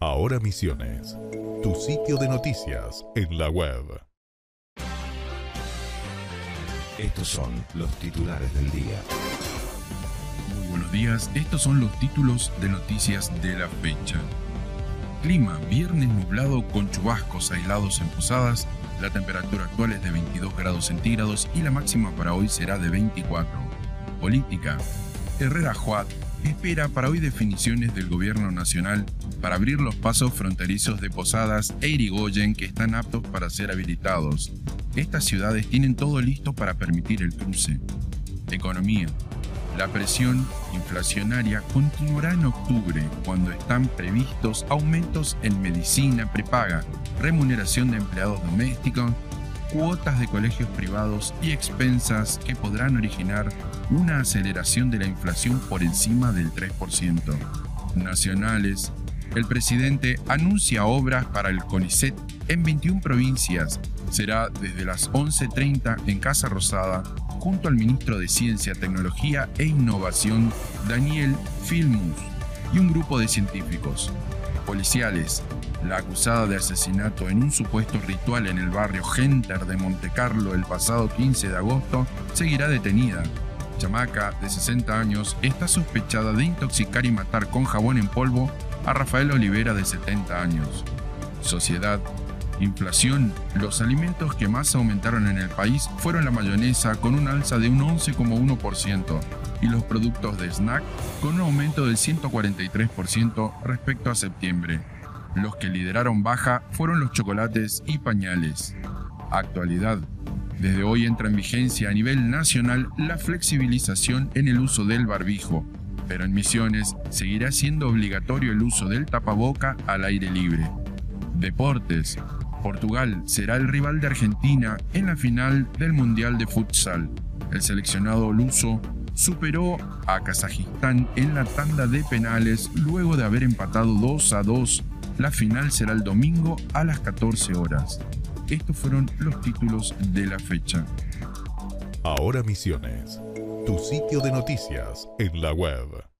Ahora Misiones, tu sitio de noticias en la web. Estos son los titulares del día. Muy buenos días, estos son los títulos de noticias de la fecha. Clima, viernes nublado con chubascos aislados en Posadas, la temperatura actual es de 22 grados centígrados y la máxima para hoy será de 24. Política, Herrera Juat espera para hoy definiciones del gobierno nacional para abrir los pasos fronterizos de Posadas e Irigoyen que están aptos para ser habilitados. Estas ciudades tienen todo listo para permitir el cruce. Economía. La presión inflacionaria continuará en octubre cuando están previstos aumentos en medicina prepaga, remuneración de empleados domésticos, cuotas de colegios privados y expensas que podrán originar una aceleración de la inflación por encima del 3%. Nacionales. El presidente anuncia obras para el CONICET en 21 provincias. Será desde las 11.30 en Casa Rosada junto al ministro de Ciencia, Tecnología e Innovación, Daniel Filmus, y un grupo de científicos. Policiales, la acusada de asesinato en un supuesto ritual en el barrio Genter de Montecarlo el pasado 15 de agosto, seguirá detenida. Chamaca, de 60 años, está sospechada de intoxicar y matar con jabón en polvo a Rafael Olivera, de 70 años. Sociedad, inflación, los alimentos que más aumentaron en el país fueron la mayonesa con un alza de un 11,1% y los productos de snack con un aumento del 143% respecto a septiembre. Los que lideraron baja fueron los chocolates y pañales. Actualidad. Desde hoy entra en vigencia a nivel nacional la flexibilización en el uso del barbijo, pero en Misiones seguirá siendo obligatorio el uso del tapaboca al aire libre. Deportes. Portugal será el rival de Argentina en la final del Mundial de Futsal. El seleccionado luso superó a Kazajistán en la tanda de penales luego de haber empatado 2 a 2 la final será el domingo a las 14 horas. Estos fueron los títulos de la fecha. Ahora Misiones, tu sitio de noticias en la web.